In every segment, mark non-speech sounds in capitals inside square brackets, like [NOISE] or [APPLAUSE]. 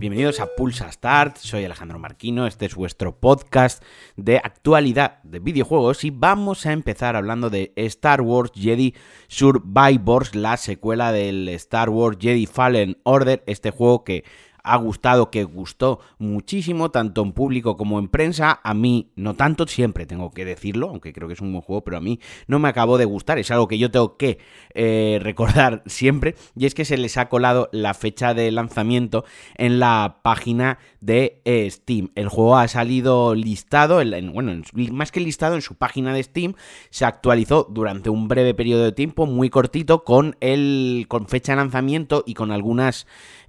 Bienvenidos a Pulsa Start, soy Alejandro Marquino, este es vuestro podcast de actualidad de videojuegos y vamos a empezar hablando de Star Wars Jedi Survivors, la secuela del Star Wars Jedi Fallen Order, este juego que ha gustado, que gustó muchísimo, tanto en público como en prensa. A mí, no tanto, siempre tengo que decirlo, aunque creo que es un buen juego, pero a mí no me acabó de gustar. Es algo que yo tengo que eh, recordar [LAUGHS] siempre. Y es que se les ha colado la fecha de lanzamiento en la página de eh, Steam. El juego ha salido listado, en, bueno, más que listado en su página de Steam, se actualizó durante un breve periodo de tiempo, muy cortito, con, el, con fecha de lanzamiento y con algunas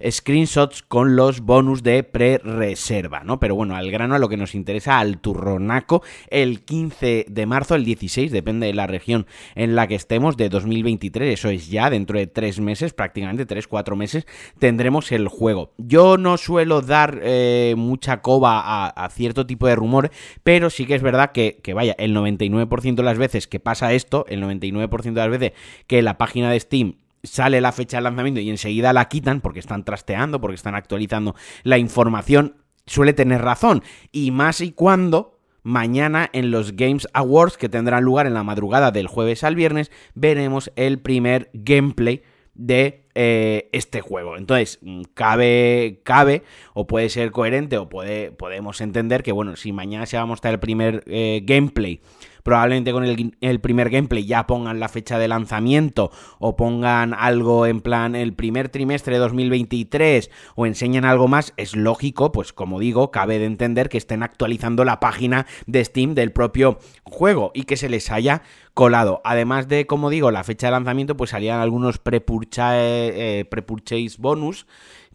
screenshots con los bonus de pre-reserva, ¿no? Pero bueno, al grano a lo que nos interesa, al turronaco, el 15 de marzo, el 16, depende de la región en la que estemos, de 2023, eso es ya, dentro de tres meses, prácticamente tres, cuatro meses, tendremos el juego. Yo no suelo dar eh, mucha coba a, cierto tipo de rumor, pero sí que es verdad que, que vaya, el 99% de las veces que pasa esto, el 99% de las veces que la página de Steam sale la fecha de lanzamiento y enseguida la quitan porque están trasteando, porque están actualizando la información, suele tener razón. Y más y cuando mañana en los Games Awards que tendrán lugar en la madrugada del jueves al viernes, veremos el primer gameplay de eh, este juego. Entonces, mm, cabe, cabe, o puede ser coherente, o puede, podemos entender que, bueno, si mañana se va a mostrar el primer eh, gameplay probablemente con el, primer gameplay ya pongan la fecha de lanzamiento o pongan algo en plan el primer trimestre de 2023 o enseñan algo más, es lógico, pues como digo, cabe de entender que estén actualizando la página de Steam del propio juego y que se les haya colado. Además de, como digo, la fecha de lanzamiento, pues salían algunos pre-purchase eh, bonus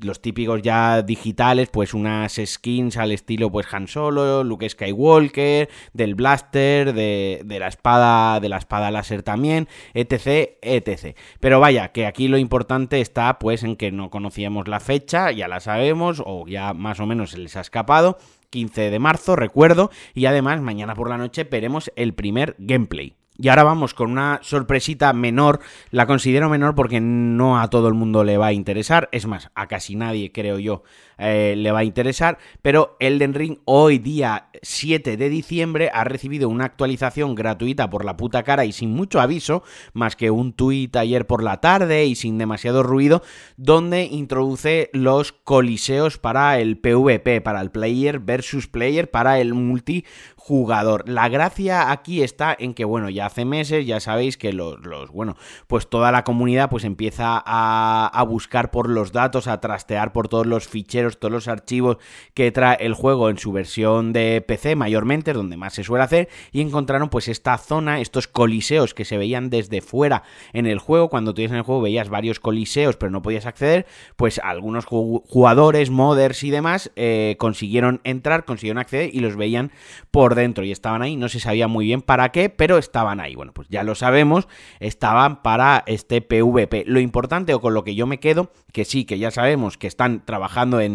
los típicos ya digitales, pues unas skins al estilo pues Han Solo, Luke Skywalker, del blaster, de, de la espada, de la espada láser también, etc, etc. Pero vaya, que aquí lo importante está pues en que no conocíamos la fecha, ya la sabemos, o ya más o menos se les ha escapado, 15 de marzo, recuerdo, y además mañana por la noche veremos el primer gameplay. Y ahora vamos con una sorpresita menor, la considero menor porque no a todo el mundo le va a interesar, es más, a casi nadie creo yo eh, le va a interesar, pero Elden Ring hoy día 7 de diciembre ha recibido una actualización gratuita por la puta cara y sin mucho aviso, más que un tuit ayer por la tarde y sin demasiado ruido, donde introduce los coliseos para el PvP, para el player versus player, para el multijugador. La gracia aquí está en que, bueno, ya hace meses, ya sabéis que los, los bueno, pues toda la comunidad pues empieza a, buscar por los datos, a trastear por todos los ficheros todos los archivos que trae el juego en su versión de PC mayormente, donde más se suele hacer, y encontraron pues esta zona, estos coliseos que se veían desde fuera en el juego, cuando tú en el juego veías varios coliseos pero no podías acceder, pues algunos jugadores, modders y demás eh, consiguieron entrar, consiguieron acceder y los veían por dentro y estaban ahí, no se sabía muy bien para qué, pero estaban ahí, bueno pues ya lo sabemos, estaban para este PvP. Lo importante o con lo que yo me quedo, que sí, que ya sabemos que están trabajando en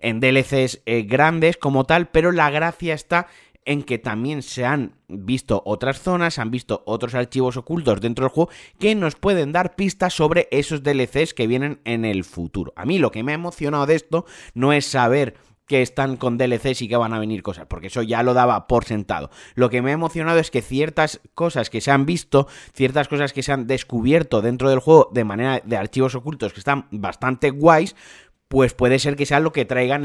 en, DLCs eh, grandes como tal, pero la gracia está en que también se han visto otras zonas, han visto otros archivos ocultos dentro del juego que nos pueden dar pistas sobre esos DLCs que vienen en el futuro. A mí lo que me ha emocionado de esto no es saber que están con DLCs y que van a venir cosas, porque eso ya lo daba por sentado. Lo que me ha emocionado es que ciertas cosas que se han visto, ciertas cosas que se han descubierto dentro del juego de manera de archivos ocultos que están bastante guays, pues puede ser que sea lo que traigan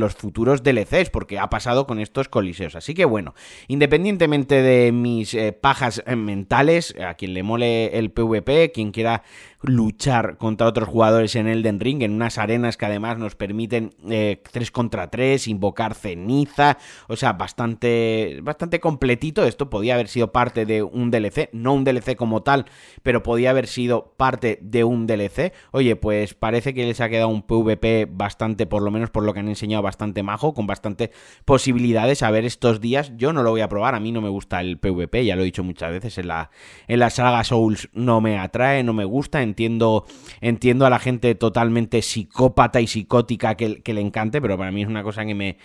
los futuros DLCs, porque ha pasado con estos coliseos. Así que bueno, independientemente de mis eh, pajas eh, mentales, a quien le mole el PvP, quien quiera luchar contra otros jugadores en Elden Ring, en unas arenas que además nos permiten 3 eh, contra 3, invocar ceniza, o sea, bastante, bastante completito. Esto podía haber sido parte de un DLC, no un DLC como tal, pero podía haber sido parte de un DLC. Oye, pues parece que les ha quedado un PvP bastante, por lo menos por lo que han enseñado, bastante majo, con bastante posibilidades. A ver, estos días yo no lo voy a probar, a mí no me gusta el PvP, ya lo he dicho muchas veces, en la, en la saga Souls no me atrae, no me gusta entiendo, entiendo a la gente totalmente psicópata y psicótica que, que le encante, pero para mí es una cosa que me,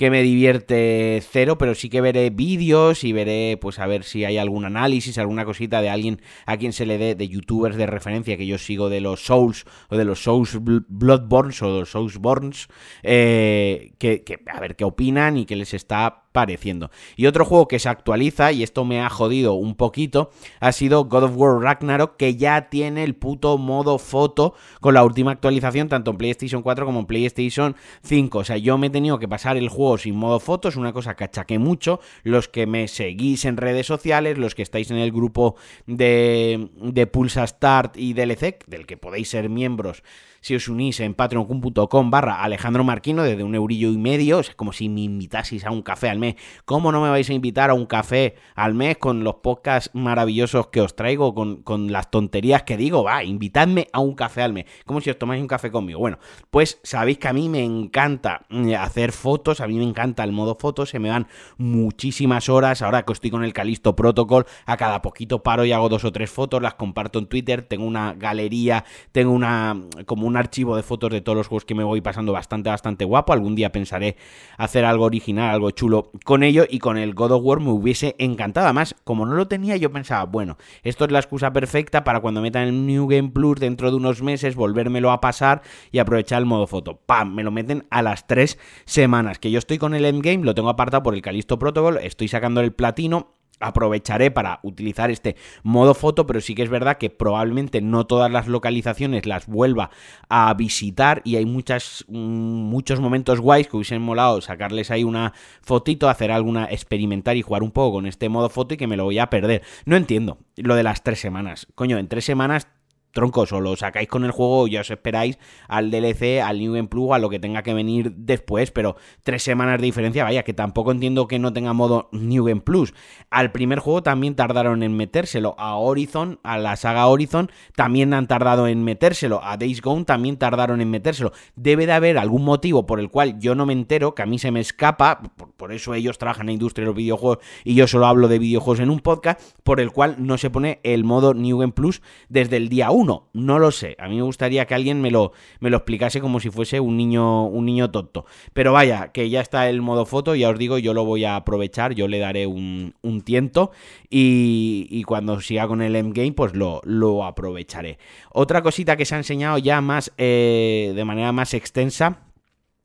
que me divierte cero, pero sí que veré vídeos y veré, pues a ver si hay algún análisis, alguna cosita de alguien a quien se le dé, de youtubers de referencia que yo sigo de los Souls o de los Souls Bloodborns o de los Soulsborns, eh, que, que a ver qué opinan y qué les está pareciendo. Y otro juego que se actualiza, y esto me ha jodido un poquito, ha sido God of War Ragnarok, que ya tiene el puto modo foto con la última actualización, tanto en PlayStation 4 como en PlayStation 5. O sea, yo me he tenido que pasar el juego sin modo foto, es una cosa que achaqué mucho. Los que me seguís en redes sociales, los que estáis en el grupo de, de Pulsa Start y DLC, del que podéis ser miembros si os unís en patreon.com barra Alejandro Marquino desde un eurillo y medio, es como si me invitaseis a un café al mes. ¿Cómo no me vais a invitar a un café al mes con los podcasts maravillosos que os traigo, con, con las tonterías que digo? Va, invitadme a un café al mes, como si os tomáis un café conmigo. Bueno, pues sabéis que a mí me encanta mm, hacer fotos, a mí me encanta el modo fotos, se me van muchísimas horas, ahora que estoy con el Calisto Protocol, a cada poquito paro y hago dos o tres fotos, las comparto en Twitter, tengo una galería, tengo una como un archivo de fotos de todos los juegos que me voy pasando bastante, bastante guapo. Algún día pensaré hacer algo original, algo chulo con ello y con el God of War me hubiese encantado. Además, como no lo tenía, yo pensaba, bueno, esto es la excusa perfecta para cuando metan el New Game Plus dentro de unos meses, volvérmelo a pasar y aprovechar el modo foto. ¡Pam! Me lo meten a las tres semanas. Que yo estoy con el Endgame, lo tengo apartado por el Calisto Protocol, estoy sacando el platino aprovecharé para utilizar este modo foto, pero sí que es verdad que probablemente no todas las localizaciones las vuelva a visitar y hay muchas, mm, muchos momentos guays que hubiesen molado sacarles ahí una fotito, hacer alguna, experimentar y jugar un poco con este modo foto y que me lo voy a perder. No entiendo lo de las tres semanas. Coño, en tres semanas troncos, o lo sacáis con el juego o ya os esperáis al DLC, al New Game Plus, a lo que tenga que venir después, pero tres semanas de diferencia, vaya, que tampoco entiendo que no tenga modo New Game Plus. Al primer juego también tardaron en metérselo, a Horizon, a la saga Horizon, también han tardado en metérselo, a Days Gone también tardaron en metérselo. Debe de haber algún motivo por el cual yo no me entero, que a mí se me escapa, por, eso ellos trabajan en la industria de los videojuegos y yo solo hablo de videojuegos en un podcast, por el cual no se pone el modo New Game Plus desde el día 1 no lo sé. A mí me gustaría que alguien me lo, me lo explicase como si fuese un niño, un niño tonto. Pero vaya, que ya está el modo foto, ya os digo, yo lo voy a aprovechar, yo le daré un, tiento y, cuando siga con el endgame, pues lo, lo aprovecharé. Otra cosita que se ha enseñado ya más eh, de manera más extensa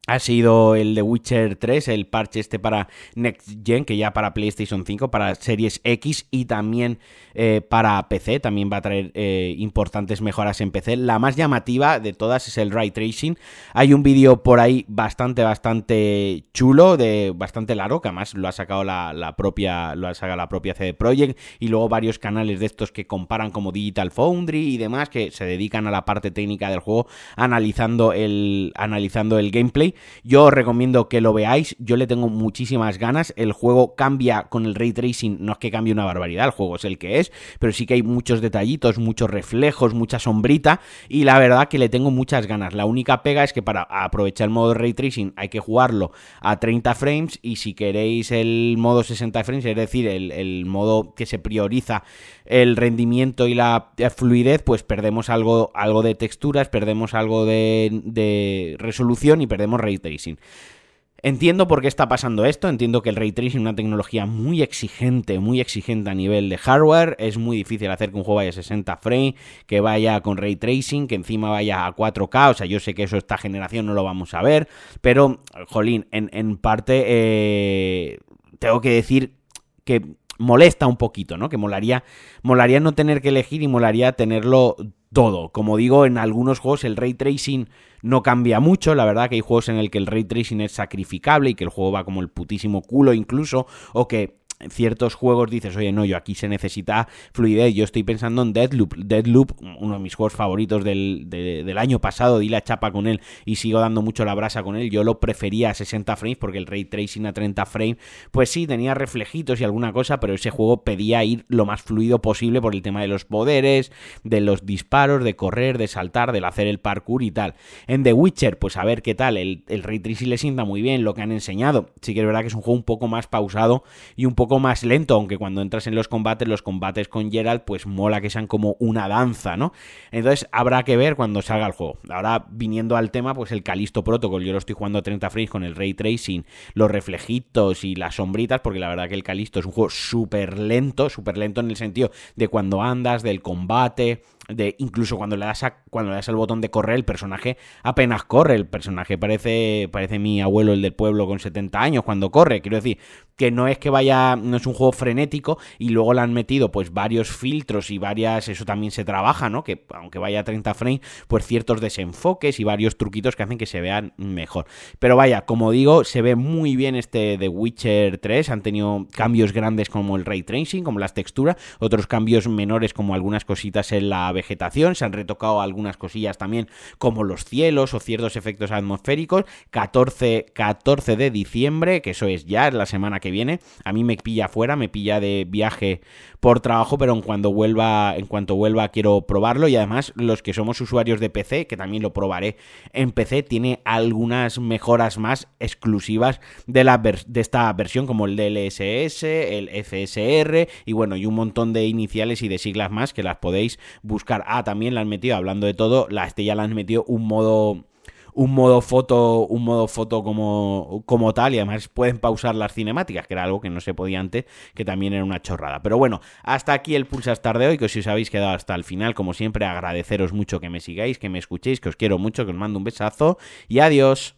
ha sido el de Witcher 3, el parche este para Next Gen, que ya para PlayStation 5, para Series X y también eh, para PC, también va a traer eh, importantes mejoras en PC. La más llamativa de todas es el Ray Tracing. Hay un vídeo por ahí bastante, bastante chulo, de bastante largo, que además lo ha sacado la, propia, lo ha sacado la propia CD Projekt y luego varios canales de estos que comparan como Digital Foundry y demás, que se dedican a la parte técnica del juego, analizando el, analizando el gameplay. Yo os recomiendo que lo veáis, yo le tengo muchísimas ganas, el juego cambia con el ray tracing, no es que cambie una barbaridad, el juego es el que es, pero sí que hay muchos detallitos, muchos reflejos, mucha sombrita y la verdad que le tengo muchas ganas. La única pega es que para aprovechar el modo ray tracing hay que jugarlo a 30 frames y si queréis el modo 60 frames, es decir, el, modo que se prioriza el rendimiento y la fluidez, pues perdemos algo, algo de texturas, perdemos algo de, de resolución y perdemos ray tracing. Entiendo por qué está pasando esto, entiendo que el ray tracing es una tecnología muy exigente, muy exigente a nivel de hardware, es muy difícil hacer que un juego vaya a 60 frames, que vaya con ray tracing, que encima vaya a 4K, o sea, yo sé que eso esta generación no lo vamos a ver, pero, jolín, en, parte eh, tengo que decir que molesta un poquito, ¿no? Que molaría, molaría no tener que elegir y molaría tenerlo todo. Como digo, en algunos juegos el ray tracing no cambia mucho. La verdad que hay juegos en el que el ray tracing es sacrificable y que el juego va como el putísimo culo incluso, o que ciertos juegos dices, oye, no, yo aquí se necesita fluidez. Yo estoy pensando en Deadloop. Deadloop, uno de mis juegos favoritos del, del, año pasado, di la chapa con él y sigo dando mucho la brasa con él. Yo lo prefería a 60 frames porque el ray tracing a 30 frames, pues sí, tenía reflejitos y alguna cosa, pero ese juego pedía ir lo más fluido posible por el tema de los poderes, de los disparos, de correr, de saltar, del hacer el parkour y tal. En The Witcher, pues a ver qué tal. El, el ray tracing le sienta muy bien lo que han enseñado. Sí que es verdad que es un juego un poco más pausado y un poco poco más lento, aunque cuando entras en los combates, los combates con Geralt, pues mola que sean como una danza, ¿no? Entonces habrá que ver cuando salga el juego. Ahora, viniendo al tema, pues el Calisto Protocol, yo lo estoy jugando a 30 frames con el ray tracing, los reflejitos y las sombritas, porque la verdad que el Calisto es un juego súper lento, súper lento en el sentido de cuando andas, del combate, de incluso cuando le das cuando le das al botón de correr, el personaje apenas corre, el personaje parece parece mi abuelo el del pueblo con 70 años cuando corre, quiero decir, que no es que vaya no es un juego frenético y luego le han metido pues varios filtros y varias eso también se trabaja, ¿no? Que aunque vaya a 30 frames, pues ciertos desenfoques y varios truquitos que hacen que se vean mejor. Pero vaya, como digo, se ve muy bien este The Witcher 3, han tenido cambios grandes como el ray tracing, como las texturas, otros cambios menores como algunas cositas en la vegetación, se han retocado algunas cosillas también como los cielos o ciertos efectos atmosféricos. 14, 14 de diciembre, que eso es ya, es la semana que viene. A mí me pilla fuera, me pilla de viaje por trabajo, pero en cuanto vuelva, en cuanto vuelva quiero probarlo y además los que somos usuarios de PC, que también lo probaré en PC, tiene algunas mejoras más exclusivas de, la de esta versión como el DLSS, el FSR y bueno, y un montón de iniciales y de siglas más que las podéis buscar Ah, también le han metido, hablando de todo, la Estella le han metido un modo un modo foto, un modo foto como, como tal, y además pueden pausar las cinemáticas, que era algo que no se podía antes, que también era una chorrada. Pero bueno, hasta aquí el Pulsastar de hoy, que si os habéis quedado hasta el final, como siempre, agradeceros mucho que me sigáis, que me escuchéis, que os quiero mucho, que os mando un besazo y adiós.